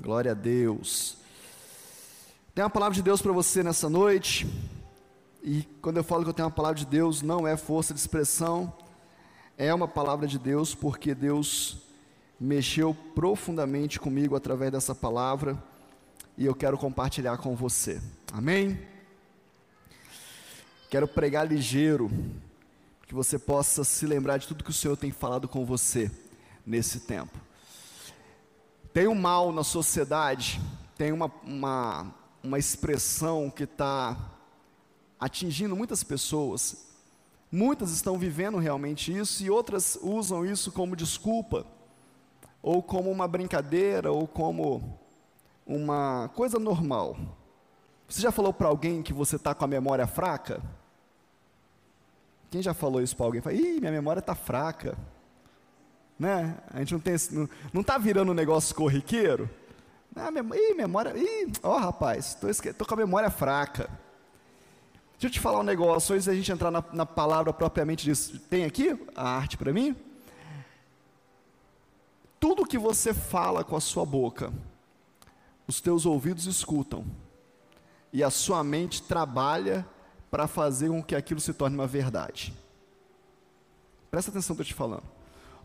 Glória a Deus. Tem uma palavra de Deus para você nessa noite. E quando eu falo que eu tenho uma palavra de Deus, não é força de expressão, é uma palavra de Deus, porque Deus mexeu profundamente comigo através dessa palavra e eu quero compartilhar com você. Amém? Quero pregar ligeiro, que você possa se lembrar de tudo que o Senhor tem falado com você nesse tempo. Tem um mal na sociedade, tem uma, uma, uma expressão que está atingindo muitas pessoas. Muitas estão vivendo realmente isso e outras usam isso como desculpa, ou como uma brincadeira, ou como uma coisa normal. Você já falou para alguém que você está com a memória fraca? Quem já falou isso para alguém? Fala, Ih, minha memória está fraca. Né? A gente não tem não, não tá virando um negócio corriqueiro? Ah, mem ih, memória, ih, ó oh, rapaz, tô, tô, com a memória fraca. Deixa eu te falar um negócio, antes da gente entrar na, na palavra propriamente disso. Tem aqui a arte para mim? Tudo que você fala com a sua boca, os teus ouvidos escutam, e a sua mente trabalha para fazer com que aquilo se torne uma verdade. Presta atenção no que eu estou te falando.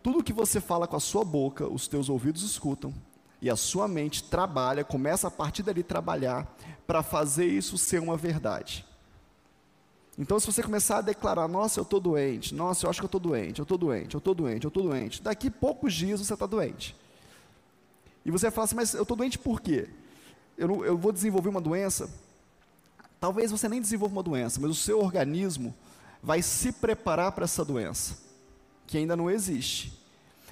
Tudo que você fala com a sua boca, os teus ouvidos escutam, e a sua mente trabalha, começa a partir dali trabalhar para fazer isso ser uma verdade. Então, se você começar a declarar, nossa, eu estou doente, nossa, eu acho que eu estou doente, eu estou doente, eu estou doente, eu estou doente, daqui poucos dias você está doente. E você vai falar assim, mas eu estou doente por quê? Eu, eu vou desenvolver uma doença Talvez você nem desenvolva uma doença, mas o seu organismo vai se preparar para essa doença, que ainda não existe.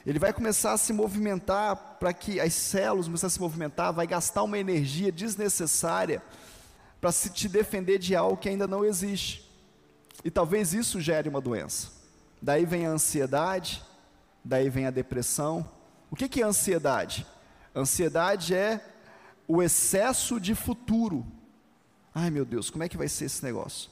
Ele vai começar a se movimentar para que as células comecem a se movimentar, vai gastar uma energia desnecessária para se te defender de algo que ainda não existe. E talvez isso gere uma doença. Daí vem a ansiedade, daí vem a depressão. O que, que é ansiedade? Ansiedade é o excesso de futuro Ai meu Deus, como é que vai ser esse negócio?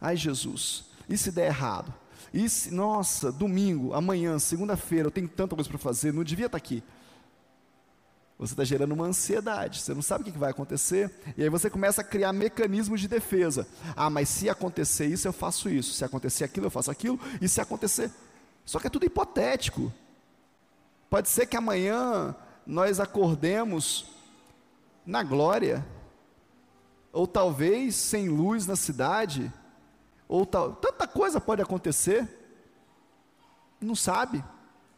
Ai Jesus, e se der errado? E se, nossa, domingo, amanhã, segunda-feira, eu tenho tanta coisa para fazer, não devia estar tá aqui. Você está gerando uma ansiedade, você não sabe o que vai acontecer, e aí você começa a criar mecanismos de defesa. Ah, mas se acontecer isso, eu faço isso, se acontecer aquilo, eu faço aquilo, e se acontecer. Só que é tudo hipotético. Pode ser que amanhã nós acordemos na glória, ou talvez sem luz na cidade, ou tal, tanta coisa pode acontecer, não sabe,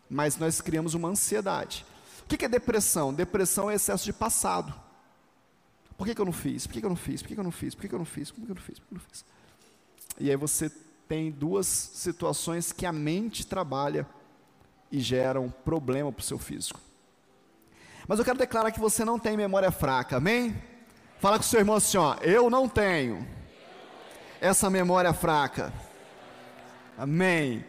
mas nós criamos uma ansiedade. O que é depressão? Depressão é excesso de passado. Por que, que eu não fiz? Por que, que eu não fiz? Por que, que eu não fiz? Por que, que eu não fiz? Por que, que eu não fiz? Por que eu não fiz? E aí você tem duas situações que a mente trabalha e geram problema para o seu físico. Mas eu quero declarar que você não tem memória fraca, amém? Fala com o seu irmão assim, ó, eu não tenho essa memória fraca. Amém.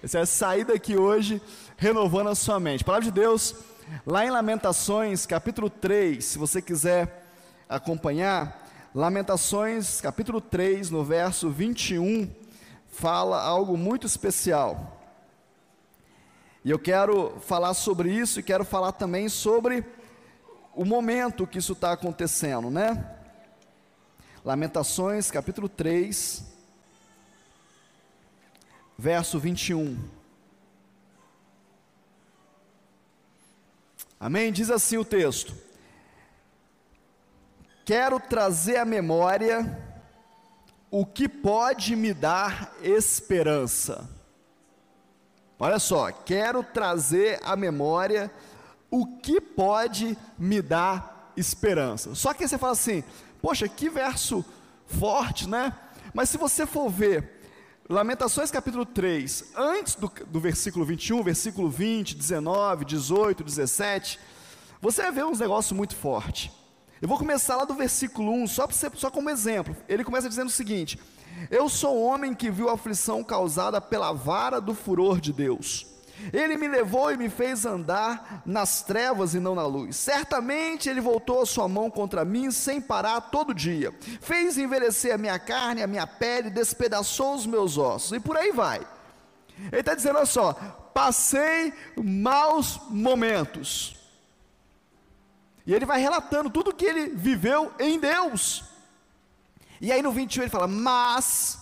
Você vai sair daqui hoje renovando a sua mente. Palavra de Deus, lá em Lamentações, capítulo 3, se você quiser acompanhar, Lamentações, capítulo 3, no verso 21, fala algo muito especial. E eu quero falar sobre isso e quero falar também sobre o momento que isso está acontecendo, né? Lamentações, capítulo 3, verso 21. Amém? Diz assim o texto: Quero trazer à memória o que pode me dar esperança. Olha só, quero trazer à memória o que pode me dar esperança? Só que você fala assim, poxa, que verso forte, né? Mas se você for ver Lamentações capítulo 3, antes do, do versículo 21, versículo 20, 19, 18, 17, você vai ver uns negócios muito fortes. Eu vou começar lá do versículo 1, só, você, só como exemplo. Ele começa dizendo o seguinte: Eu sou homem que viu a aflição causada pela vara do furor de Deus. Ele me levou e me fez andar nas trevas e não na luz. Certamente ele voltou a sua mão contra mim sem parar todo dia. Fez envelhecer a minha carne, a minha pele, despedaçou os meus ossos. E por aí vai. Ele está dizendo: olha só, passei maus momentos. E ele vai relatando tudo que ele viveu em Deus. E aí no 21 ele fala: Mas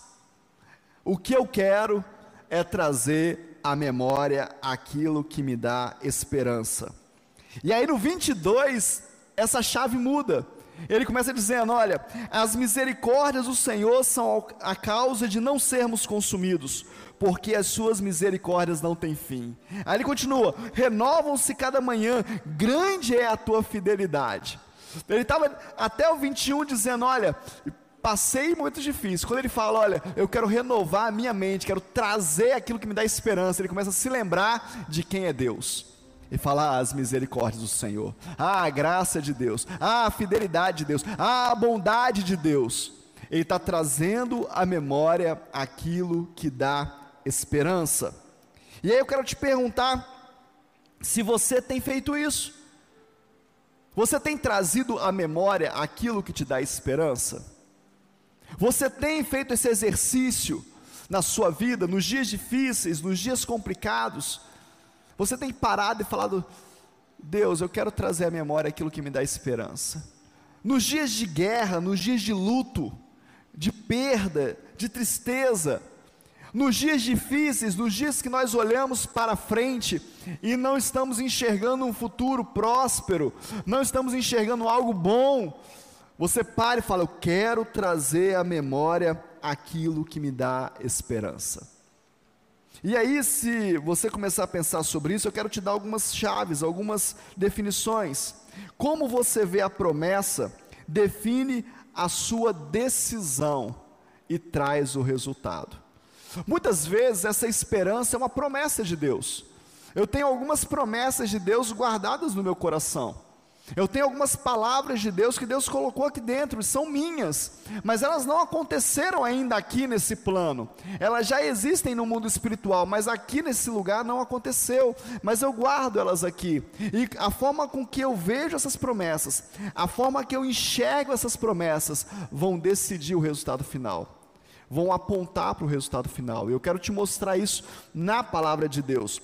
o que eu quero é trazer à memória aquilo que me dá esperança. E aí no 22, essa chave muda. Ele começa dizendo: Olha, as misericórdias do Senhor são a causa de não sermos consumidos, porque as suas misericórdias não têm fim. Aí ele continua: renovam-se cada manhã, grande é a tua fidelidade. Ele estava até o 21 dizendo: Olha, passei muito difícil. Quando ele fala, olha, eu quero renovar a minha mente, quero trazer aquilo que me dá esperança, ele começa a se lembrar de quem é Deus. E fala ah, as misericórdias do Senhor, ah, a graça de Deus, ah, a fidelidade de Deus, ah, a bondade de Deus. Ele está trazendo à memória aquilo que dá esperança. E aí eu quero te perguntar se você tem feito isso. Você tem trazido à memória aquilo que te dá esperança? Você tem feito esse exercício na sua vida, nos dias difíceis, nos dias complicados? Você tem parado e falado: Deus, eu quero trazer à memória aquilo que me dá esperança. Nos dias de guerra, nos dias de luto, de perda, de tristeza, nos dias difíceis, nos dias que nós olhamos para frente e não estamos enxergando um futuro próspero, não estamos enxergando algo bom, você para e fala: Eu quero trazer à memória aquilo que me dá esperança. E aí, se você começar a pensar sobre isso, eu quero te dar algumas chaves, algumas definições. Como você vê a promessa, define a sua decisão e traz o resultado. Muitas vezes essa esperança é uma promessa de Deus. Eu tenho algumas promessas de Deus guardadas no meu coração. Eu tenho algumas palavras de Deus que Deus colocou aqui dentro, são minhas, mas elas não aconteceram ainda aqui nesse plano. Elas já existem no mundo espiritual, mas aqui nesse lugar não aconteceu. Mas eu guardo elas aqui. E a forma com que eu vejo essas promessas, a forma que eu enxergo essas promessas, vão decidir o resultado final vão apontar para o resultado final. Eu quero te mostrar isso na palavra de Deus.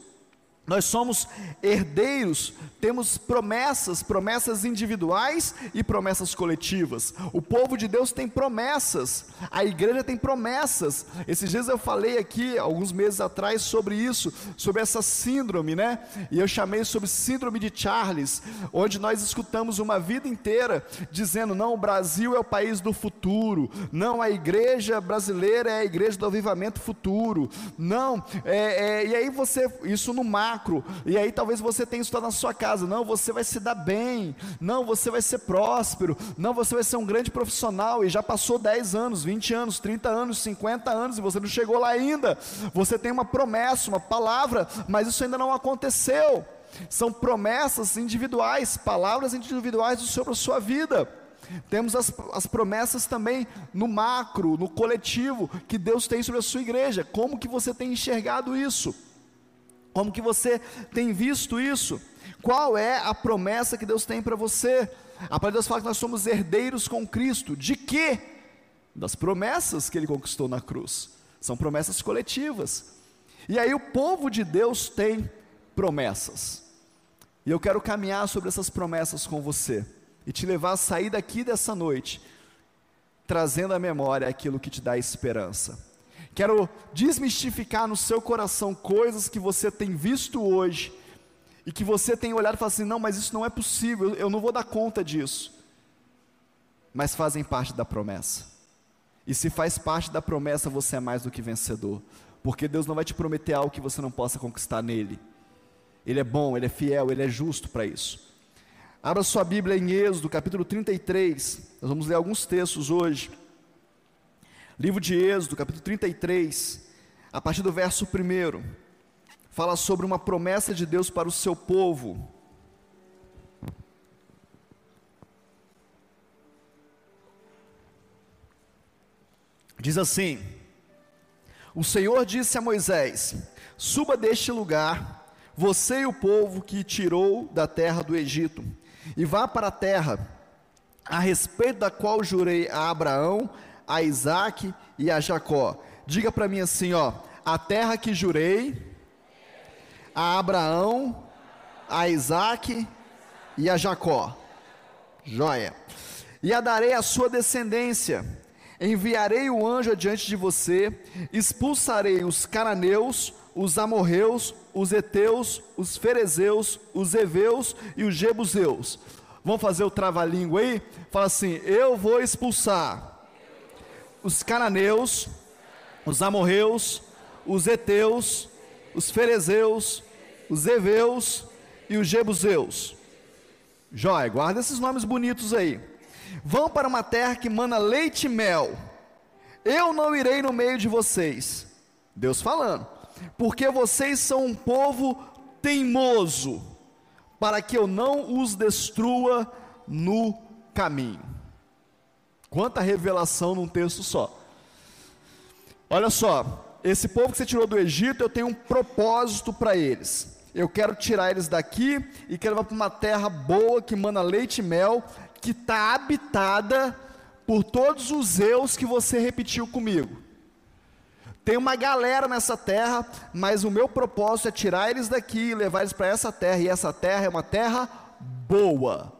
Nós somos herdeiros, temos promessas, promessas individuais e promessas coletivas. O povo de Deus tem promessas, a igreja tem promessas. Esses dias eu falei aqui, alguns meses atrás, sobre isso, sobre essa síndrome, né? E eu chamei sobre síndrome de Charles, onde nós escutamos uma vida inteira dizendo: não, o Brasil é o país do futuro, não, a igreja brasileira é a igreja do avivamento futuro, não, é, é, e aí você, isso no mar macro, e aí talvez você tenha isso na sua casa, não, você vai se dar bem, não, você vai ser próspero, não, você vai ser um grande profissional, e já passou 10 anos, 20 anos, 30 anos, 50 anos, e você não chegou lá ainda, você tem uma promessa, uma palavra, mas isso ainda não aconteceu, são promessas individuais, palavras individuais sobre a sua vida, temos as, as promessas também no macro, no coletivo, que Deus tem sobre a sua igreja, como que você tem enxergado isso? Como que você tem visto isso? Qual é a promessa que Deus tem para você? A palavra de Deus fala que nós somos herdeiros com Cristo. De quê? Das promessas que ele conquistou na cruz. São promessas coletivas. E aí o povo de Deus tem promessas. E eu quero caminhar sobre essas promessas com você e te levar a sair daqui dessa noite trazendo à memória aquilo que te dá esperança. Quero desmistificar no seu coração coisas que você tem visto hoje e que você tem olhado e falado assim: não, mas isso não é possível, eu não vou dar conta disso. Mas fazem parte da promessa. E se faz parte da promessa, você é mais do que vencedor, porque Deus não vai te prometer algo que você não possa conquistar nele. Ele é bom, ele é fiel, ele é justo para isso. Abra sua Bíblia em Êxodo, capítulo 33. Nós vamos ler alguns textos hoje. Livro de Êxodo, capítulo 33, a partir do verso 1, fala sobre uma promessa de Deus para o seu povo. Diz assim: O Senhor disse a Moisés: Suba deste lugar, você e o povo que tirou da terra do Egito, e vá para a terra a respeito da qual jurei a Abraão, a Isaac e a Jacó. Diga para mim assim, ó, a terra que jurei a Abraão, a Isaac e a Jacó. Joia. E a darei à sua descendência. Enviarei o anjo adiante de você, expulsarei os cananeus, os amorreus, os heteus, os ferezeus, os heveus e os jebuseus. Vamos fazer o trava-língua aí? Fala assim: Eu vou expulsar os cananeus, os amorreus, os heteus, os ferezeus, os heveus e os jebuseus. Jóia, guarda esses nomes bonitos aí. Vão para uma terra que mana leite e mel. Eu não irei no meio de vocês. Deus falando. Porque vocês são um povo teimoso, para que eu não os destrua no caminho. Quanta revelação num texto só. Olha só, esse povo que você tirou do Egito, eu tenho um propósito para eles. Eu quero tirar eles daqui e quero levar para uma terra boa que manda leite e mel, que está habitada por todos os eus que você repetiu comigo. Tem uma galera nessa terra, mas o meu propósito é tirar eles daqui e levar eles para essa terra, e essa terra é uma terra boa.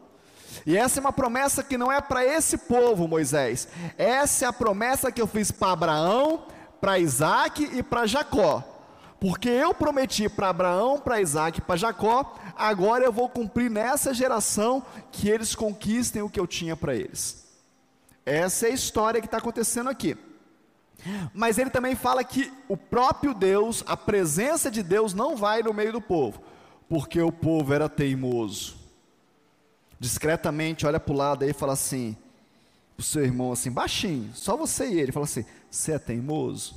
E essa é uma promessa que não é para esse povo, Moisés. Essa é a promessa que eu fiz para Abraão, para Isaac e para Jacó. Porque eu prometi para Abraão, para Isaac e para Jacó, agora eu vou cumprir nessa geração que eles conquistem o que eu tinha para eles. Essa é a história que está acontecendo aqui. Mas ele também fala que o próprio Deus, a presença de Deus, não vai no meio do povo, porque o povo era teimoso. Discretamente olha para o lado aí e fala assim, o seu irmão assim, baixinho, só você e ele, fala assim: você é teimoso?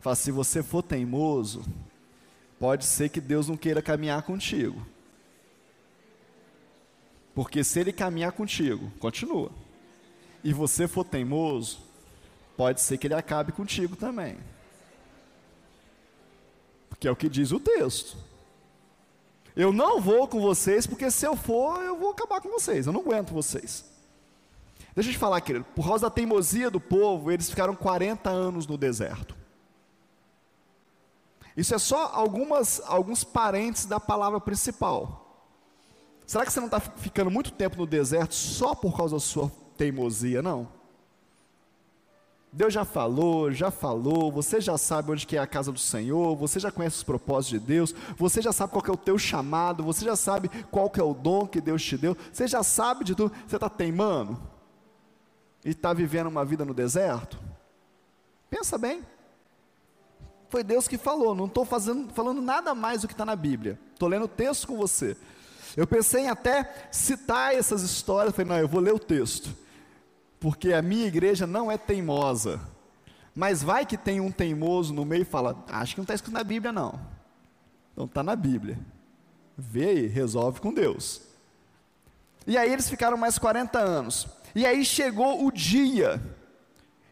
Fala, se você for teimoso, pode ser que Deus não queira caminhar contigo. Porque se ele caminhar contigo, continua. E você for teimoso, pode ser que ele acabe contigo também. Porque é o que diz o texto. Eu não vou com vocês, porque se eu for, eu vou acabar com vocês. Eu não aguento vocês. Deixa eu te falar, querido. Por causa da teimosia do povo, eles ficaram 40 anos no deserto. Isso é só algumas, alguns parentes da palavra principal. Será que você não está ficando muito tempo no deserto só por causa da sua teimosia? Não. Deus já falou, já falou, você já sabe onde que é a casa do Senhor, você já conhece os propósitos de Deus, você já sabe qual é o teu chamado, você já sabe qual que é o dom que Deus te deu, você já sabe de tudo, você está teimando e está vivendo uma vida no deserto? Pensa bem. Foi Deus que falou, não estou falando nada mais do que está na Bíblia. Estou lendo o texto com você. Eu pensei em até citar essas histórias, falei, não, eu vou ler o texto. Porque a minha igreja não é teimosa. Mas vai que tem um teimoso no meio e fala, acho que não está escrito na Bíblia, não. Então está na Bíblia. Vê aí, resolve com Deus. E aí eles ficaram mais 40 anos. E aí chegou o dia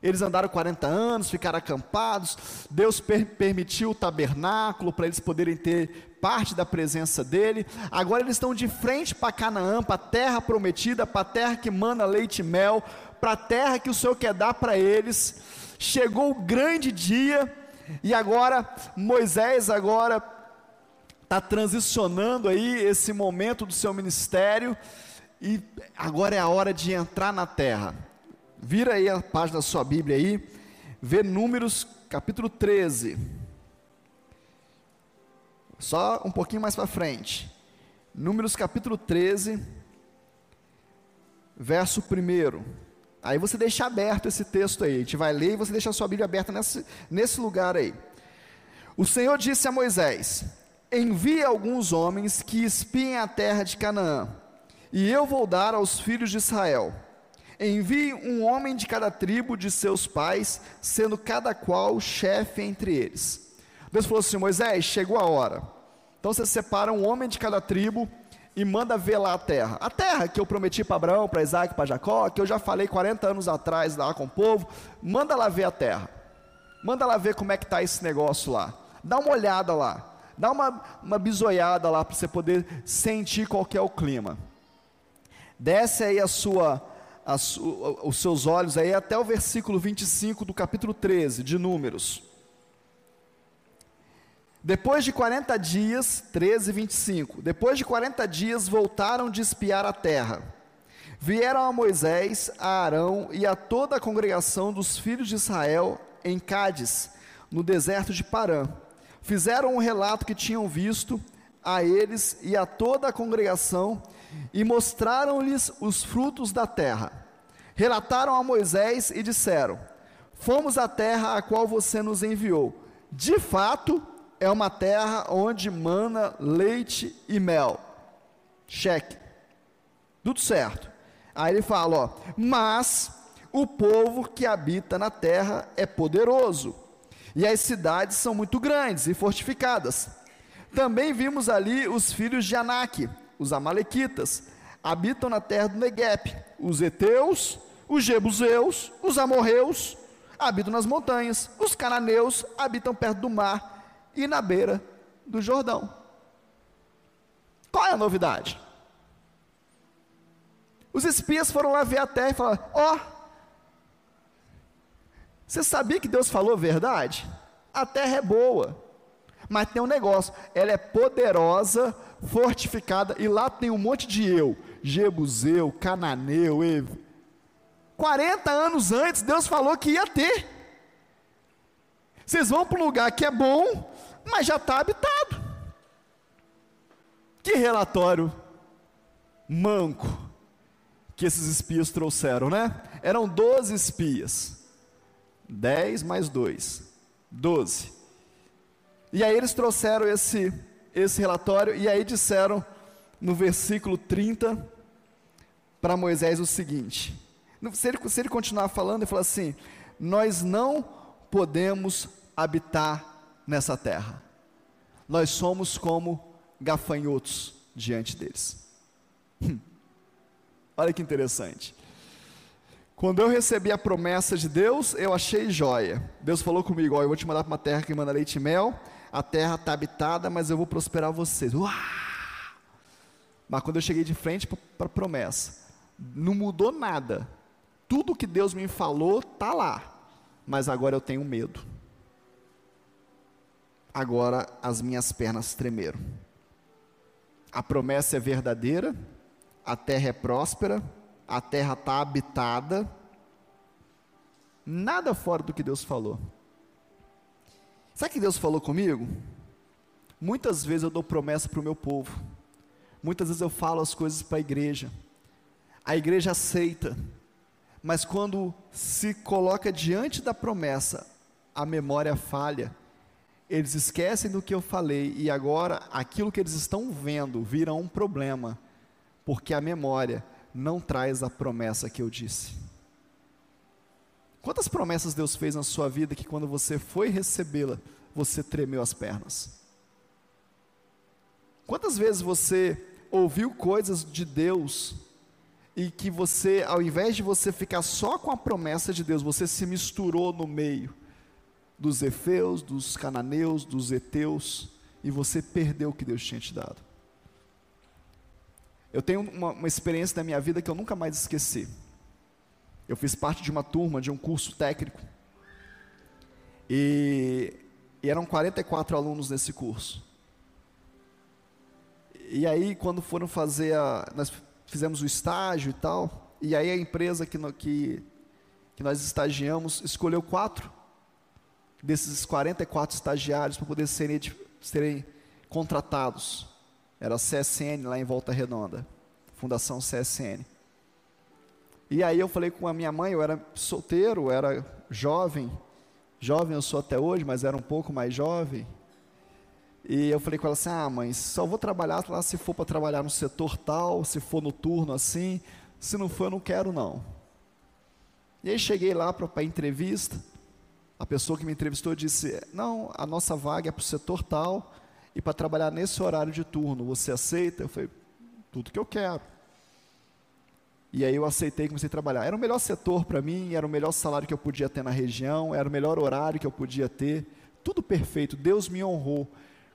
eles andaram 40 anos, ficaram acampados. Deus per permitiu o tabernáculo para eles poderem ter parte da presença dele. Agora eles estão de frente para Canaã, para a terra prometida, para a terra que mana leite e mel, para a terra que o Senhor quer dar para eles. Chegou o grande dia e agora Moisés agora está transicionando aí esse momento do seu ministério e agora é a hora de entrar na terra. Vira aí a página da sua Bíblia aí, vê Números capítulo 13. Só um pouquinho mais para frente. Números capítulo 13, verso 1. Aí você deixa aberto esse texto aí, a gente vai ler e você deixa a sua Bíblia aberta nesse, nesse lugar aí. O Senhor disse a Moisés: Envie alguns homens que espiem a terra de Canaã, e eu vou dar aos filhos de Israel Envie um homem de cada tribo de seus pais, sendo cada qual chefe entre eles. Deus falou assim: Moisés, chegou a hora. Então você separa um homem de cada tribo e manda lá a terra. A terra que eu prometi para Abraão, para Isaac, para Jacó, que eu já falei 40 anos atrás lá com o povo, manda lá ver a terra. Manda lá ver como é que está esse negócio lá. Dá uma olhada lá. Dá uma, uma bisoiada lá para você poder sentir qual é o clima. Desce aí a sua as, os seus olhos aí até o versículo 25 do capítulo 13 de Números. Depois de 40 dias, 13 e 25, depois de 40 dias voltaram de espiar a terra. Vieram a Moisés, a Arão e a toda a congregação dos filhos de Israel em Cádiz, no deserto de Parã. Fizeram um relato que tinham visto a eles e a toda a congregação e mostraram-lhes os frutos da terra. Relataram a Moisés e disseram: Fomos à terra a qual você nos enviou. De fato, é uma terra onde mana leite e mel. Cheque. Tudo certo. Aí ele fala, ó, mas o povo que habita na terra é poderoso, e as cidades são muito grandes e fortificadas. Também vimos ali os filhos de Anak, os amalequitas, habitam na terra do Negueb, os heteus, os jebuseus, os amorreus, habitam nas montanhas, os cananeus habitam perto do mar e na beira do Jordão. Qual é a novidade? Os espias foram lá ver a terra e falaram: Ó, oh, você sabia que Deus falou verdade? A terra é boa, mas tem um negócio: ela é poderosa, fortificada, e lá tem um monte de eu, Jebuseu, Cananeu, Ev. 40 anos antes, Deus falou que ia ter. Vocês vão para um lugar que é bom, mas já está habitado. Que relatório manco que esses espias trouxeram, né? Eram 12 espias. 10 mais 2. 12. E aí eles trouxeram esse, esse relatório e aí disseram no versículo 30 para Moisés o seguinte: se ele, se ele continuar falando, ele fala assim: Nós não podemos habitar nessa terra. Nós somos como gafanhotos diante deles. Hum. Olha que interessante. Quando eu recebi a promessa de Deus, eu achei joia. Deus falou comigo: Ó, eu vou te mandar para uma terra que manda leite e mel. A terra está habitada, mas eu vou prosperar vocês. Mas quando eu cheguei de frente para a promessa, não mudou nada. Tudo que Deus me falou está lá. Mas agora eu tenho medo agora as minhas pernas tremeram. A promessa é verdadeira, a terra é próspera, a terra está habitada, nada fora do que Deus falou. Sabe que Deus falou comigo? Muitas vezes eu dou promessa para o meu povo, muitas vezes eu falo as coisas para a igreja, a igreja aceita, mas quando se coloca diante da promessa, a memória falha, eles esquecem do que eu falei e agora aquilo que eles estão vendo vira um problema, porque a memória não traz a promessa que eu disse. Quantas promessas Deus fez na sua vida que quando você foi recebê-la, você tremeu as pernas? Quantas vezes você ouviu coisas de Deus e que você, ao invés de você ficar só com a promessa de Deus, você se misturou no meio? Dos Efeus, dos Cananeus, dos Eteus, e você perdeu o que Deus tinha te dado. Eu tenho uma, uma experiência da minha vida que eu nunca mais esqueci. Eu fiz parte de uma turma, de um curso técnico, e, e eram 44 alunos nesse curso. E aí, quando foram fazer a. Nós fizemos o estágio e tal, e aí a empresa que, no, que, que nós estagiamos escolheu quatro desses 44 estagiários para poder serem, serem contratados. Era a CSN lá em Volta Redonda, Fundação CSN. E aí eu falei com a minha mãe, eu era solteiro, era jovem, jovem eu sou até hoje, mas era um pouco mais jovem. E eu falei com ela assim: ah, mãe, só vou trabalhar lá se for para trabalhar no setor tal, se for no turno assim, se não for eu não quero não. E aí cheguei lá para a entrevista, a pessoa que me entrevistou disse: Não, a nossa vaga é para o setor tal e para trabalhar nesse horário de turno. Você aceita? Eu falei: Tudo que eu quero. E aí eu aceitei e comecei a trabalhar. Era o melhor setor para mim, era o melhor salário que eu podia ter na região, era o melhor horário que eu podia ter. Tudo perfeito. Deus me honrou.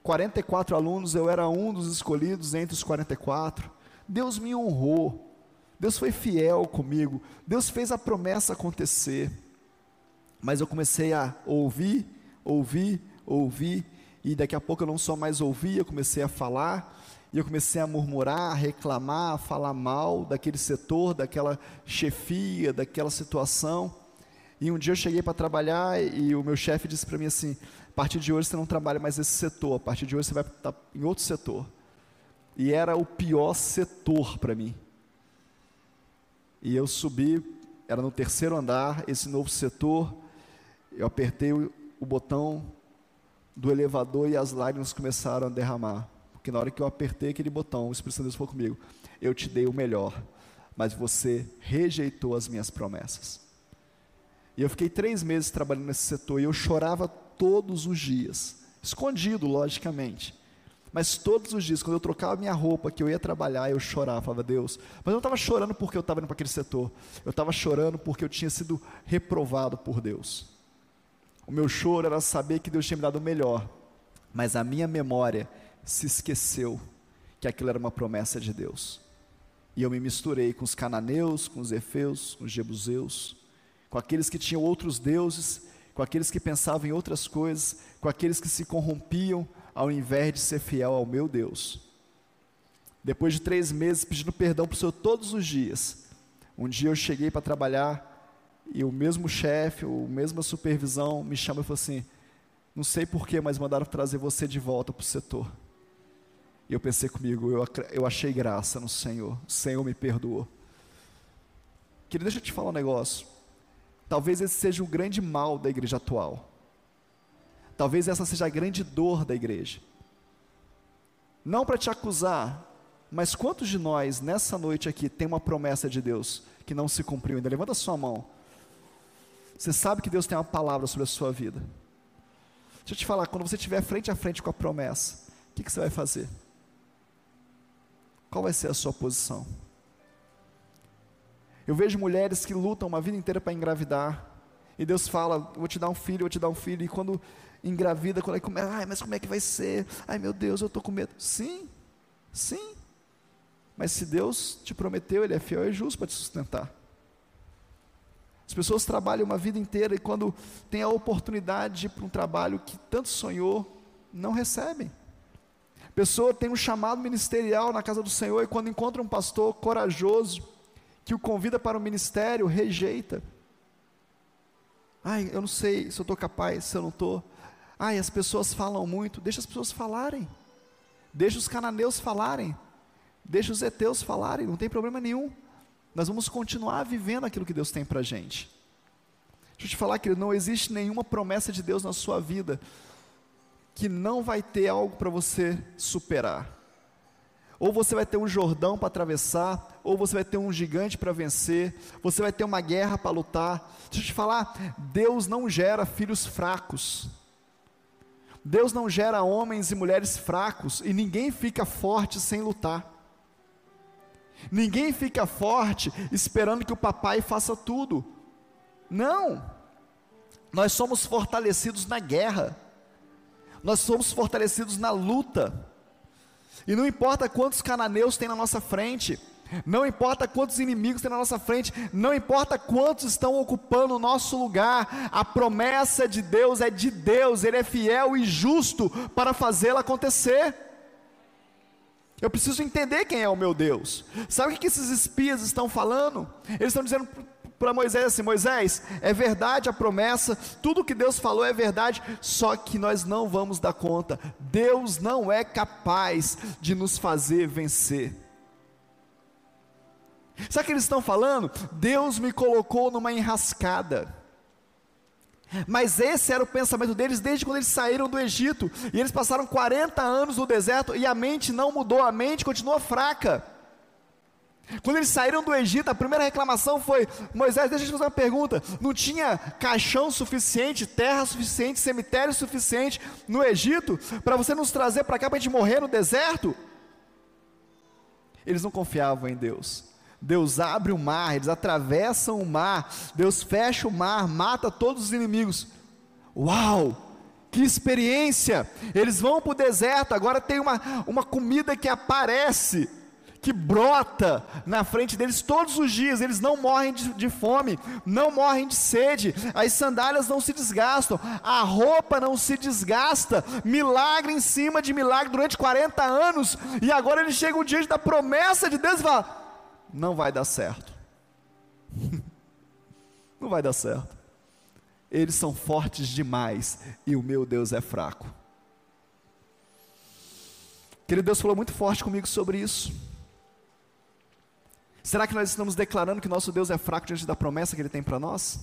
44 alunos, eu era um dos escolhidos entre os 44. Deus me honrou. Deus foi fiel comigo. Deus fez a promessa acontecer. Mas eu comecei a ouvir, ouvir, ouvir, e daqui a pouco eu não só mais ouvia, eu comecei a falar, e eu comecei a murmurar, a reclamar, a falar mal daquele setor, daquela chefia, daquela situação. E um dia eu cheguei para trabalhar e o meu chefe disse para mim assim: a partir de hoje você não trabalha mais nesse setor, a partir de hoje você vai estar em outro setor. E era o pior setor para mim. E eu subi, era no terceiro andar, esse novo setor. Eu apertei o, o botão do elevador e as lágrimas começaram a derramar. Porque na hora que eu apertei aquele botão, o Espírito Santo falou comigo: Eu te dei o melhor, mas você rejeitou as minhas promessas. E eu fiquei três meses trabalhando nesse setor e eu chorava todos os dias, escondido, logicamente. Mas todos os dias, quando eu trocava minha roupa, que eu ia trabalhar, eu chorava, falava, Deus. Mas eu não estava chorando porque eu estava indo para aquele setor. Eu estava chorando porque eu tinha sido reprovado por Deus. O meu choro era saber que Deus tinha me dado o melhor. Mas a minha memória se esqueceu que aquilo era uma promessa de Deus. E eu me misturei com os cananeus, com os efeus, com os jebuseus, com aqueles que tinham outros deuses, com aqueles que pensavam em outras coisas, com aqueles que se corrompiam, ao invés de ser fiel ao meu Deus. Depois de três meses pedindo perdão para o Senhor todos os dias, um dia eu cheguei para trabalhar e o mesmo chefe, a mesma supervisão me chama e falou assim: Não sei porquê, mas mandaram trazer você de volta para o setor. E eu pensei comigo, eu, eu achei graça no Senhor, o Senhor me perdoou. Querido, deixa eu te falar um negócio. Talvez esse seja o grande mal da igreja atual. Talvez essa seja a grande dor da igreja. Não para te acusar, mas quantos de nós nessa noite aqui tem uma promessa de Deus que não se cumpriu ainda? Levanta a sua mão. Você sabe que Deus tem uma palavra sobre a sua vida. Deixa eu te falar, quando você estiver frente a frente com a promessa, o que, que você vai fazer? Qual vai ser a sua posição? Eu vejo mulheres que lutam uma vida inteira para engravidar, e Deus fala: Vou te dar um filho, vou te dar um filho, e quando engravida, quando é começa, ai, mas como é que vai ser? Ai meu Deus, eu estou com medo. Sim, sim. Mas se Deus te prometeu, Ele é fiel e justo para te sustentar. As pessoas trabalham uma vida inteira e quando tem a oportunidade para um trabalho que tanto sonhou, não recebem. A pessoa tem um chamado ministerial na casa do Senhor e quando encontra um pastor corajoso que o convida para o ministério, rejeita. Ai, eu não sei se eu estou capaz, se eu não estou. Ai, as pessoas falam muito, deixa as pessoas falarem. Deixa os cananeus falarem. Deixa os heteus falarem, não tem problema nenhum. Nós vamos continuar vivendo aquilo que Deus tem para a gente. Deixa eu te falar que não existe nenhuma promessa de Deus na sua vida que não vai ter algo para você superar. Ou você vai ter um Jordão para atravessar, ou você vai ter um gigante para vencer, você vai ter uma guerra para lutar. Deixa eu te falar, Deus não gera filhos fracos. Deus não gera homens e mulheres fracos e ninguém fica forte sem lutar. Ninguém fica forte esperando que o papai faça tudo. Não. Nós somos fortalecidos na guerra. Nós somos fortalecidos na luta. E não importa quantos cananeus tem na nossa frente, não importa quantos inimigos tem na nossa frente, não importa quantos estão ocupando o nosso lugar, a promessa de Deus é de Deus, Ele é fiel e justo para fazê-la acontecer. Eu preciso entender quem é o meu Deus. Sabe o que esses espias estão falando? Eles estão dizendo para Moisés assim: Moisés, é verdade a promessa, tudo que Deus falou é verdade, só que nós não vamos dar conta. Deus não é capaz de nos fazer vencer. Sabe o que eles estão falando? Deus me colocou numa enrascada. Mas esse era o pensamento deles desde quando eles saíram do Egito. E eles passaram 40 anos no deserto e a mente não mudou, a mente continua fraca. Quando eles saíram do Egito, a primeira reclamação foi: Moisés, deixa eu te fazer uma pergunta. Não tinha caixão suficiente, terra suficiente, cemitério suficiente no Egito para você nos trazer para cá para a gente morrer no deserto? Eles não confiavam em Deus. Deus abre o mar, eles atravessam o mar, Deus fecha o mar, mata todos os inimigos. Uau! Que experiência! Eles vão para o deserto, agora tem uma, uma comida que aparece, que brota na frente deles todos os dias, eles não morrem de, de, fome, não morrem de sede, as sandálias não se desgastam, a roupa não se desgasta, milagre em cima de milagre durante 40 anos, e agora eles chegam diante da promessa de Deus e falam: não vai dar certo, não vai dar certo, eles são fortes demais e o meu Deus é fraco. Querido Deus falou muito forte comigo sobre isso. Será que nós estamos declarando que nosso Deus é fraco diante da promessa que Ele tem para nós?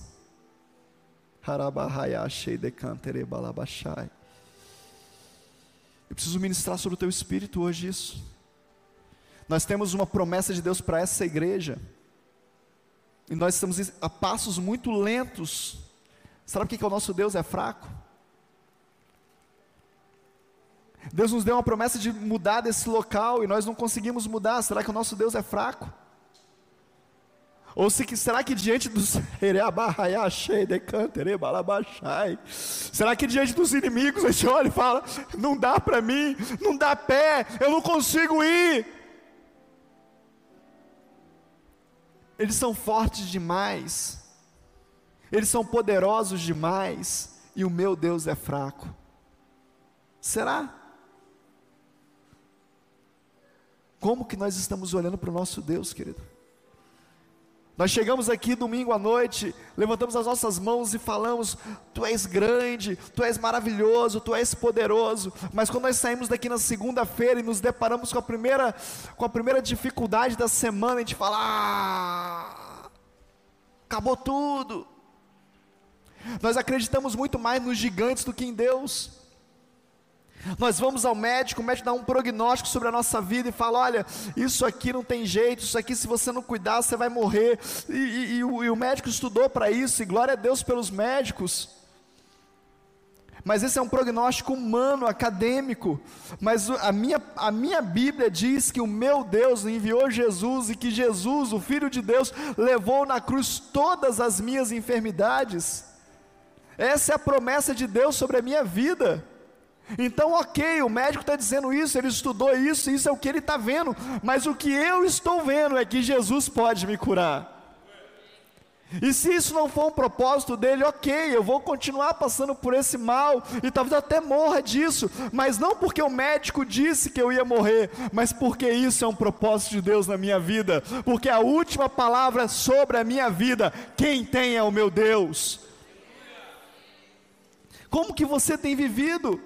Eu preciso ministrar sobre o teu espírito hoje isso. Nós temos uma promessa de Deus para essa igreja. E nós estamos a passos muito lentos. Sabe por que o nosso Deus é fraco? Deus nos deu uma promessa de mudar desse local e nós não conseguimos mudar. Será que o nosso Deus é fraco? Ou se, será que diante dos será que diante dos inimigos a gente olha e fala: não dá para mim, não dá pé, eu não consigo ir. Eles são fortes demais, eles são poderosos demais, e o meu Deus é fraco. Será? Como que nós estamos olhando para o nosso Deus, querido? Nós chegamos aqui domingo à noite, levantamos as nossas mãos e falamos: Tu és grande, Tu és maravilhoso, Tu és poderoso. Mas quando nós saímos daqui na segunda-feira e nos deparamos com a primeira, com a primeira dificuldade da semana, a gente fala: ah, acabou tudo. Nós acreditamos muito mais nos gigantes do que em Deus. Nós vamos ao médico, o médico dá um prognóstico sobre a nossa vida e fala: olha, isso aqui não tem jeito, isso aqui, se você não cuidar, você vai morrer. E, e, e, o, e o médico estudou para isso, e glória a Deus pelos médicos. Mas esse é um prognóstico humano, acadêmico. Mas a minha, a minha Bíblia diz que o meu Deus enviou Jesus e que Jesus, o Filho de Deus, levou na cruz todas as minhas enfermidades. Essa é a promessa de Deus sobre a minha vida. Então, ok, o médico está dizendo isso, ele estudou isso, isso é o que ele está vendo, mas o que eu estou vendo é que Jesus pode me curar. E se isso não for um propósito dele, ok, eu vou continuar passando por esse mal e talvez até morra disso, mas não porque o médico disse que eu ia morrer, mas porque isso é um propósito de Deus na minha vida, porque a última palavra sobre a minha vida, quem tem é o meu Deus. Como que você tem vivido?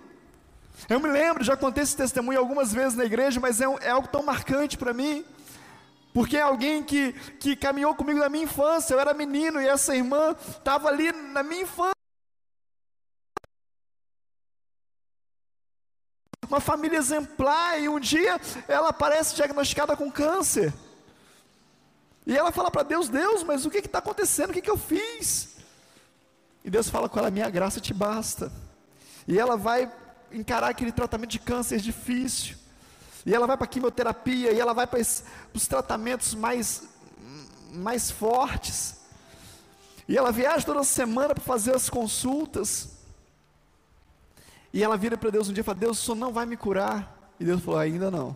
Eu me lembro, já contei esse testemunho algumas vezes na igreja, mas é, um, é algo tão marcante para mim. Porque é alguém que, que caminhou comigo na minha infância, eu era menino e essa irmã estava ali na minha infância. Uma família exemplar, e um dia ela aparece diagnosticada com câncer. E ela fala para Deus: Deus, mas o que está acontecendo? O que, que eu fiz? E Deus fala com ela: Minha graça te basta. E ela vai encarar aquele tratamento de câncer difícil. E ela vai para a quimioterapia, e ela vai para os tratamentos mais, mais fortes. E ela viaja toda semana para fazer as consultas. E ela vira para Deus um dia e fala: Deus, o senhor não vai me curar. E Deus falou: ainda não.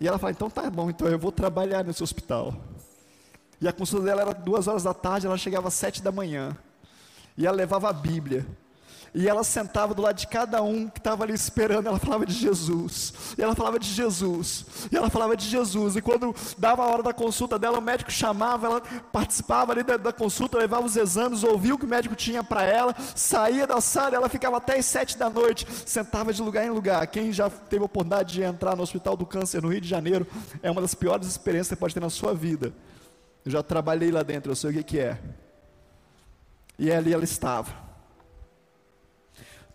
E ela fala: então tá bom, então eu vou trabalhar nesse hospital. E a consulta dela era duas horas da tarde, ela chegava às sete da manhã. E ela levava a Bíblia. E ela sentava do lado de cada um que estava ali esperando, ela falava de Jesus. E ela falava de Jesus. E ela falava de Jesus. E quando dava a hora da consulta dela, o médico chamava, ela participava ali da, da consulta, levava os exames, ouvia o que o médico tinha para ela, saía da sala, ela ficava até as sete da noite, sentava de lugar em lugar. Quem já teve a oportunidade de entrar no Hospital do Câncer no Rio de Janeiro, é uma das piores experiências que você pode ter na sua vida. Eu já trabalhei lá dentro, eu sei o que, que é. E ali ela estava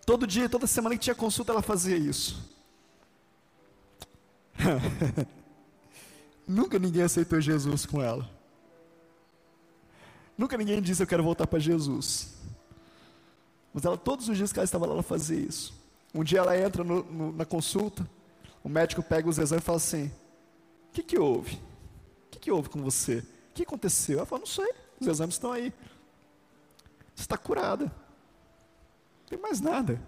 Todo dia, toda semana que tinha consulta, ela fazia isso. Nunca ninguém aceitou Jesus com ela. Nunca ninguém disse eu quero voltar para Jesus. Mas ela, todos os dias que ela estava lá, ela fazia isso. Um dia ela entra no, no, na consulta, o médico pega os exames e fala assim: O que, que houve? O que, que houve com você? O que aconteceu? Ela fala: Não sei, os exames estão aí. Você está curada. Não tem mais nada.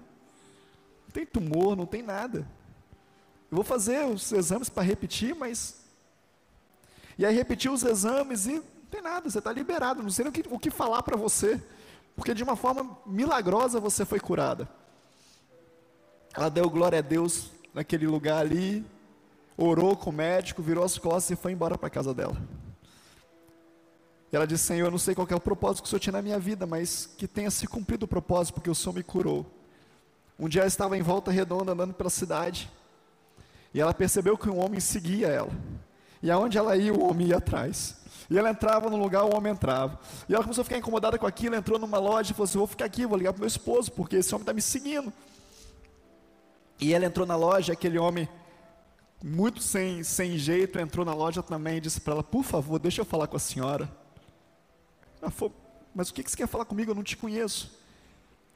Não tem tumor, não tem nada. Eu vou fazer os exames para repetir, mas. E aí repetiu os exames e não tem nada, você está liberado, não sei o que, o que falar para você, porque de uma forma milagrosa você foi curada. Ela deu glória a Deus naquele lugar ali, orou com o médico, virou as costas e foi embora para casa dela. E ela disse: Senhor, eu não sei qual é o propósito que o Senhor tinha na minha vida, mas que tenha se cumprido o propósito, porque o Senhor me curou. Um dia ela estava em volta redonda andando pela cidade, e ela percebeu que um homem seguia ela. E aonde ela ia, o homem ia atrás. E ela entrava no lugar, o homem entrava. E ela começou a ficar incomodada com aquilo, entrou numa loja e falou assim: Vou ficar aqui, vou ligar para meu esposo, porque esse homem está me seguindo. E ela entrou na loja, aquele homem, muito sem, sem jeito, entrou na loja também e disse para ela: Por favor, deixa eu falar com a senhora. Ela falou: Mas o que você quer falar comigo? Eu não te conheço.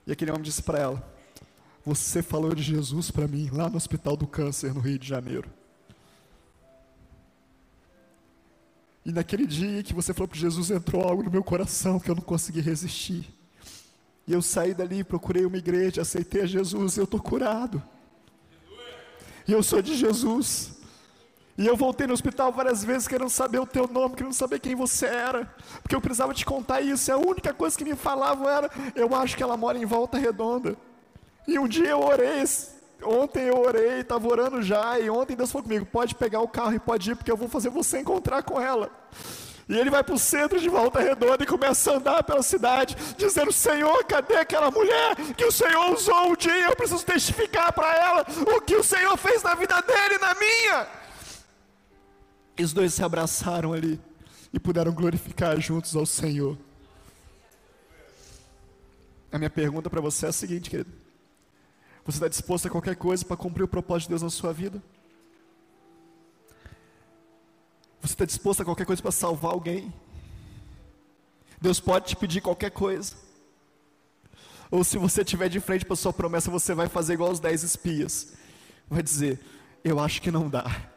E aquele homem disse para ela: Você falou de Jesus para mim lá no Hospital do Câncer, no Rio de Janeiro. E naquele dia que você falou para Jesus, entrou algo no meu coração que eu não consegui resistir. E eu saí dali, procurei uma igreja, aceitei a Jesus, eu estou curado. E eu sou de Jesus. E eu voltei no hospital várias vezes querendo saber o teu nome, querendo saber quem você era. Porque eu precisava te contar isso. E a única coisa que me falavam era: eu acho que ela mora em Volta Redonda. E um dia eu orei, ontem eu orei, estava orando já. E ontem Deus falou comigo: pode pegar o carro e pode ir, porque eu vou fazer você encontrar com ela. E ele vai para o centro de Volta Redonda e começa a andar pela cidade, dizendo: Senhor, cadê aquela mulher que o Senhor usou um dia? Eu preciso testificar para ela o que o Senhor fez na vida dele e na minha. E os dois se abraçaram ali e puderam glorificar juntos ao Senhor. A minha pergunta para você é a seguinte, querido: Você está disposto a qualquer coisa para cumprir o propósito de Deus na sua vida? Você está disposto a qualquer coisa para salvar alguém? Deus pode te pedir qualquer coisa. Ou se você estiver de frente para a sua promessa, você vai fazer igual os dez espias. Vai dizer: Eu acho que não dá.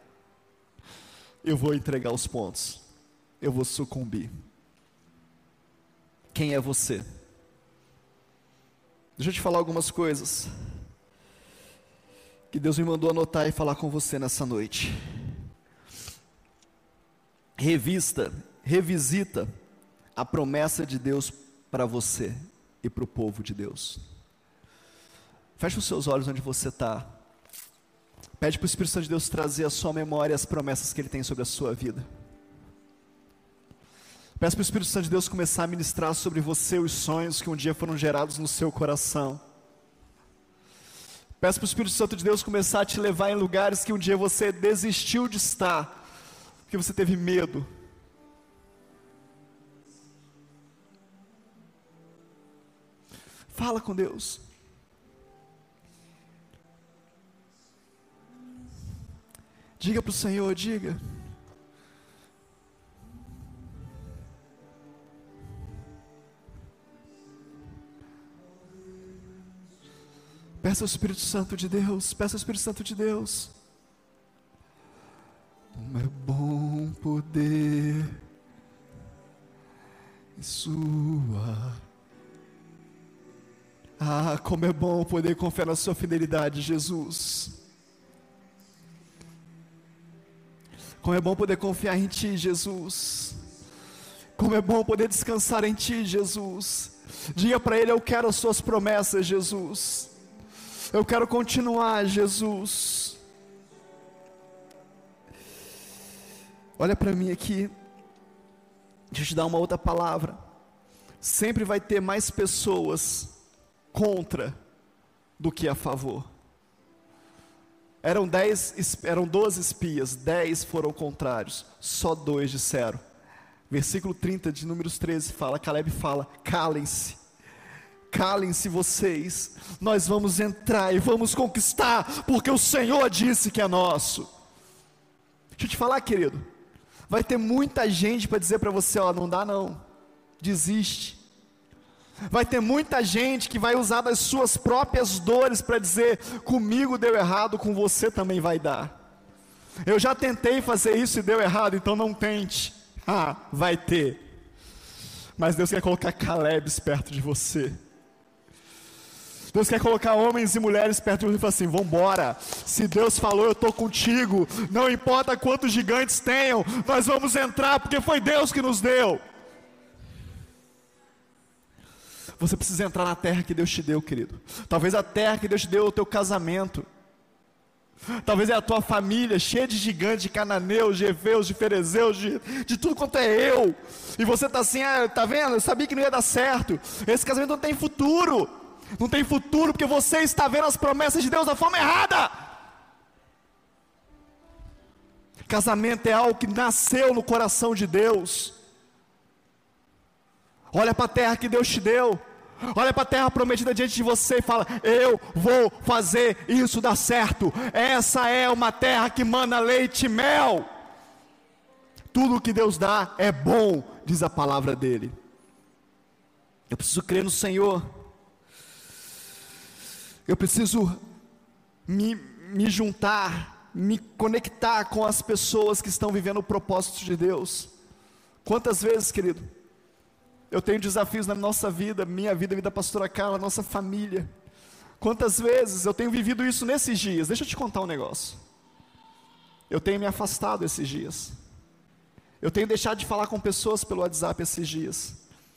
Eu vou entregar os pontos. Eu vou sucumbir. Quem é você? Deixa eu te falar algumas coisas que Deus me mandou anotar e falar com você nessa noite revista, revisita a promessa de Deus para você e para o povo de Deus. Feche os seus olhos onde você está. Pede para o Espírito Santo de Deus trazer à sua memória as promessas que Ele tem sobre a sua vida. Peço para o Espírito Santo de Deus começar a ministrar sobre você os sonhos que um dia foram gerados no seu coração. Peço para o Espírito Santo de Deus começar a te levar em lugares que um dia você desistiu de estar, porque você teve medo. Fala com Deus. Diga para o Senhor, diga. Peça ao Espírito Santo de Deus, peça ao Espírito Santo de Deus. Como é bom poder em sua. Ah, como é bom poder confiar na sua fidelidade, Jesus. Como é bom poder confiar em Ti, Jesus. Como é bom poder descansar em Ti, Jesus. Diga para Ele: Eu quero as Suas promessas, Jesus. Eu quero continuar, Jesus. Olha para mim aqui. Deixa eu te dar uma outra palavra. Sempre vai ter mais pessoas contra do que a favor. Eram dez, eram doze espias, dez foram contrários, só dois disseram. Versículo 30 de Números 13 fala, Caleb fala: calem-se, calem-se vocês, nós vamos entrar e vamos conquistar, porque o Senhor disse que é nosso. Deixa eu te falar, querido, Vai ter muita gente para dizer para você: ó, não dá não, desiste. Vai ter muita gente que vai usar das suas próprias dores para dizer: comigo deu errado, com você também vai dar. Eu já tentei fazer isso e deu errado, então não tente. Ah, vai ter. Mas Deus quer colocar Caleb perto de você. Deus quer colocar homens e mulheres perto de você e falar assim: vambora. Se Deus falou, eu estou contigo. Não importa quantos gigantes tenham, nós vamos entrar, porque foi Deus que nos deu. Você precisa entrar na terra que Deus te deu, querido. Talvez a terra que Deus te deu é o teu casamento. Talvez é a tua família cheia de gigantes, de cananeus, de heveus, de ferezeus, de, de tudo quanto é eu. E você está assim, ah, tá vendo? Eu sabia que não ia dar certo. Esse casamento não tem futuro. Não tem futuro porque você está vendo as promessas de Deus da forma errada. Casamento é algo que nasceu no coração de Deus. Olha para a terra que Deus te deu. Olha para a terra prometida diante de você e fala: Eu vou fazer isso dar certo. Essa é uma terra que manda leite e mel. Tudo que Deus dá é bom, diz a palavra dele. Eu preciso crer no Senhor. Eu preciso me, me juntar, me conectar com as pessoas que estão vivendo o propósito de Deus. Quantas vezes, querido, eu tenho desafios na nossa vida, minha vida, vida da pastora Carla, nossa família. Quantas vezes eu tenho vivido isso nesses dias? Deixa eu te contar um negócio. Eu tenho me afastado esses dias. Eu tenho deixado de falar com pessoas pelo WhatsApp esses dias.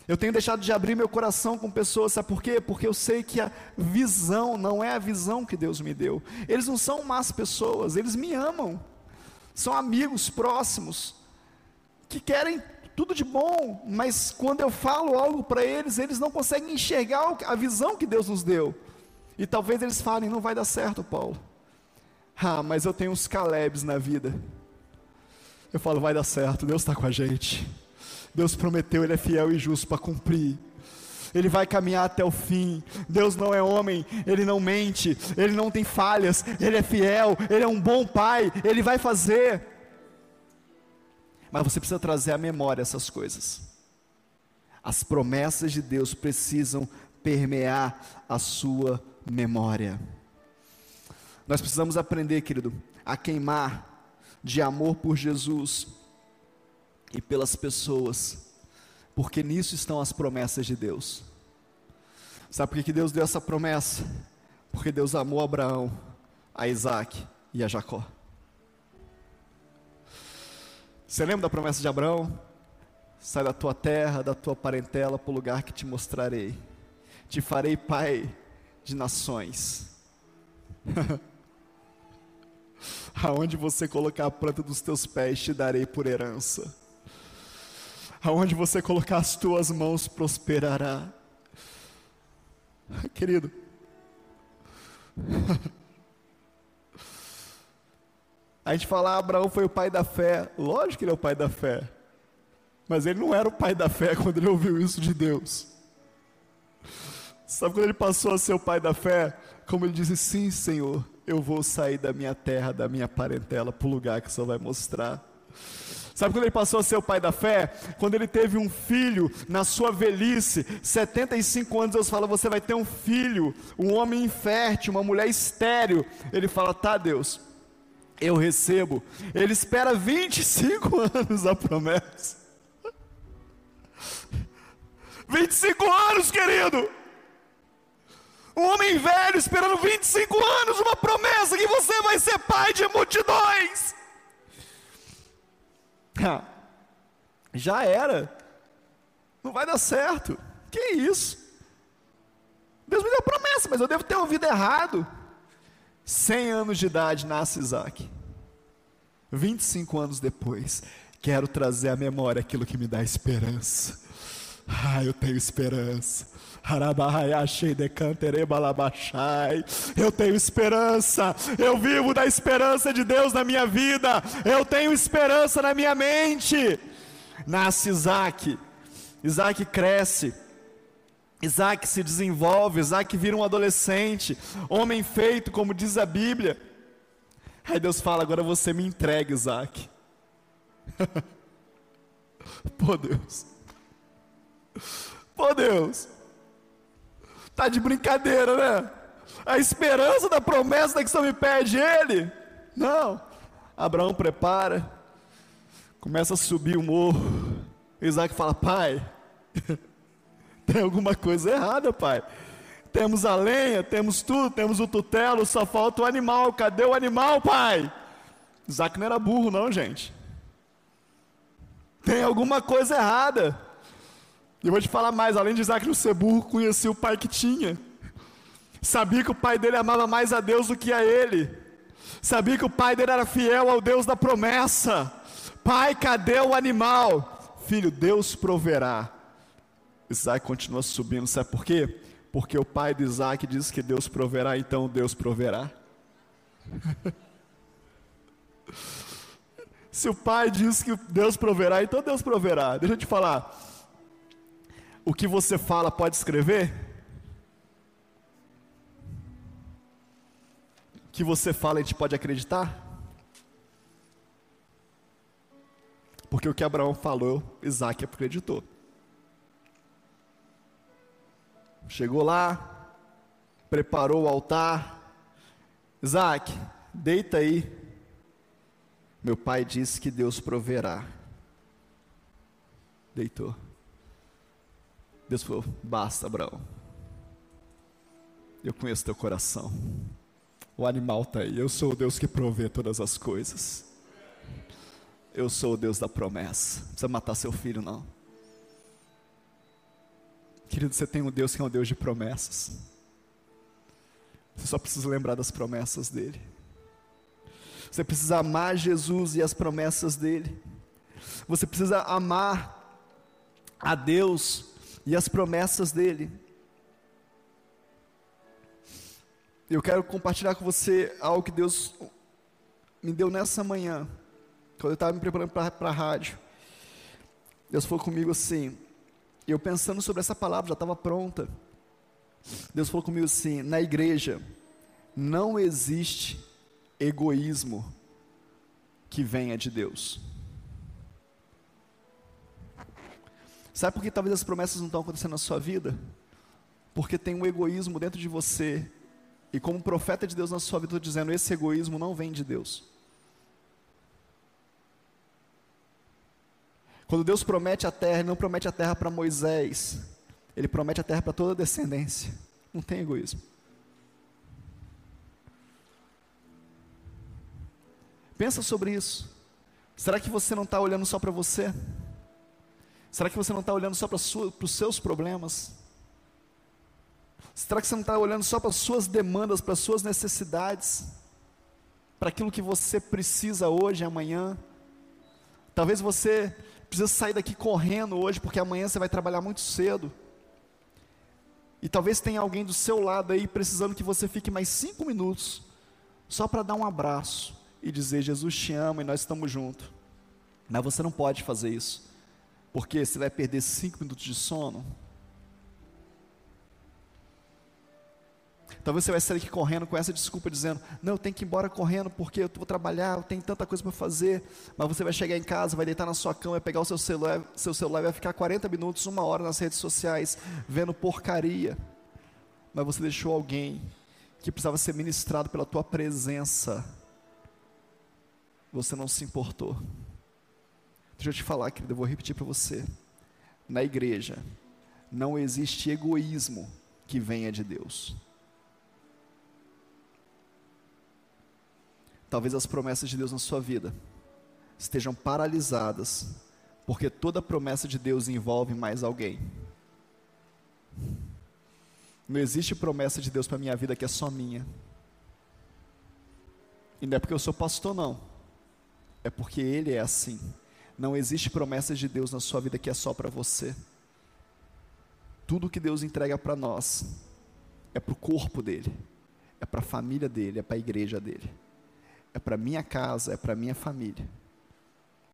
Eu tenho deixado de abrir meu coração com pessoas, sabe por quê? Porque eu sei que a visão não é a visão que Deus me deu. Eles não são más pessoas, eles me amam. São amigos próximos que querem tudo de bom, mas quando eu falo algo para eles, eles não conseguem enxergar a visão que Deus nos deu. E talvez eles falem: não vai dar certo, Paulo. Ah, mas eu tenho uns Calebs na vida. Eu falo: vai dar certo, Deus está com a gente. Deus prometeu, Ele é fiel e justo para cumprir. Ele vai caminhar até o fim. Deus não é homem, Ele não mente, Ele não tem falhas, Ele é fiel, Ele é um bom Pai, Ele vai fazer. Mas você precisa trazer à memória essas coisas. As promessas de Deus precisam permear a sua memória. Nós precisamos aprender, querido, a queimar de amor por Jesus e pelas pessoas, porque nisso estão as promessas de Deus. Sabe por que Deus deu essa promessa? Porque Deus amou Abraão, a Isaac e a Jacó. Você lembra da promessa de Abraão? Sai da tua terra, da tua parentela, para o lugar que te mostrarei. Te farei pai de nações. Aonde você colocar a planta dos teus pés, te darei por herança. Aonde você colocar as tuas mãos, prosperará. Querido, A gente fala, ah, Abraão foi o pai da fé. Lógico que ele é o pai da fé. Mas ele não era o pai da fé quando ele ouviu isso de Deus. Sabe quando ele passou a ser o pai da fé? Como ele disse: Sim, Senhor, eu vou sair da minha terra, da minha parentela, para o lugar que o Senhor vai mostrar. Sabe quando ele passou a ser o pai da fé? Quando ele teve um filho na sua velhice, 75 anos, Deus fala: Você vai ter um filho, um homem infértil, uma mulher estéril. Ele fala: Tá, Deus, eu recebo. Ele espera 25 anos a promessa. 25 anos, querido. Um homem velho esperando 25 anos uma promessa que você vai ser pai de multidões. Já era. Não vai dar certo. Que isso? Deus me deu promessa, mas eu devo ter ouvido errado. 100 anos de idade nasce Isaac. 25 anos depois, quero trazer à memória aquilo que me dá esperança. Ah, eu tenho esperança. Eu tenho esperança. Eu vivo da esperança de Deus na minha vida. Eu tenho esperança na minha mente. Nasce Isaac. Isaac cresce. Isaac se desenvolve, Isaac vira um adolescente, homem feito, como diz a Bíblia. Aí Deus fala: agora você me entrega, Isaac. Pô, Deus. Pô, Deus. Tá de brincadeira, né? A esperança da promessa que você me pede ele. Não. Abraão prepara, começa a subir o morro. Isaac fala: Pai. Tem alguma coisa errada, pai. temos a lenha, temos tudo, temos o tutelo, só falta o animal. Cadê o animal, pai? Isaac não era burro, não, gente. Tem alguma coisa errada. E eu vou te falar mais: além de Isaac não ser burro, conhecia o pai que tinha. Sabia que o pai dele amava mais a Deus do que a ele. Sabia que o pai dele era fiel ao Deus da promessa. Pai, cadê o animal? Filho, Deus proverá. Isaac continua subindo, sabe por quê? Porque o pai de Isaac diz que Deus proverá, então Deus proverá. Se o pai diz que Deus proverá, então Deus proverá. Deixa eu te falar. O que você fala pode escrever? O que você fala a gente pode acreditar? Porque o que Abraão falou, Isaac acreditou. Chegou lá, preparou o altar. Isaac, deita aí. Meu pai disse que Deus proverá. Deitou. Deus falou: basta, Abraão. Eu conheço teu coração. O animal está aí. Eu sou o Deus que provê todas as coisas. Eu sou o Deus da promessa. Não precisa matar seu filho, não. Querido, você tem um Deus que é um Deus de promessas. Você só precisa lembrar das promessas dele. Você precisa amar Jesus e as promessas dele. Você precisa amar a Deus e as promessas dele. Eu quero compartilhar com você algo que Deus me deu nessa manhã, quando eu estava me preparando para a rádio. Deus falou comigo assim, eu pensando sobre essa palavra, já estava pronta. Deus falou comigo assim: na igreja não existe egoísmo que venha de Deus. Sabe por que talvez as promessas não estão acontecendo na sua vida? Porque tem um egoísmo dentro de você. E como profeta de Deus na sua vida, estou dizendo: esse egoísmo não vem de Deus. Quando Deus promete a terra, Ele não promete a terra para Moisés, Ele promete a terra para toda a descendência. Não tem egoísmo. Pensa sobre isso. Será que você não está olhando só para você? Será que você não está olhando só para os seus problemas? Será que você não está olhando só para as suas demandas, para as suas necessidades? Para aquilo que você precisa hoje, amanhã? Talvez você precisa sair daqui correndo hoje, porque amanhã você vai trabalhar muito cedo. E talvez tenha alguém do seu lado aí precisando que você fique mais cinco minutos, só para dar um abraço e dizer: Jesus te ama e nós estamos juntos. Mas você não pode fazer isso, porque você vai perder cinco minutos de sono. Talvez você vai sair aqui correndo com essa desculpa, dizendo: Não, eu tenho que ir embora correndo porque eu vou trabalhar, eu tenho tanta coisa para fazer. Mas você vai chegar em casa, vai deitar na sua cama, vai pegar o seu celular, seu celular vai ficar 40 minutos, uma hora nas redes sociais, vendo porcaria. Mas você deixou alguém que precisava ser ministrado pela tua presença. Você não se importou. Deixa eu te falar, querido, eu vou repetir para você. Na igreja, não existe egoísmo que venha de Deus. Talvez as promessas de Deus na sua vida estejam paralisadas, porque toda promessa de Deus envolve mais alguém. Não existe promessa de Deus para minha vida que é só minha. E não é porque eu sou pastor, não. É porque Ele é assim. Não existe promessa de Deus na sua vida que é só para você. Tudo que Deus entrega para nós é para o corpo dele, é para a família dele, é para a igreja dele é para minha casa, é para minha família.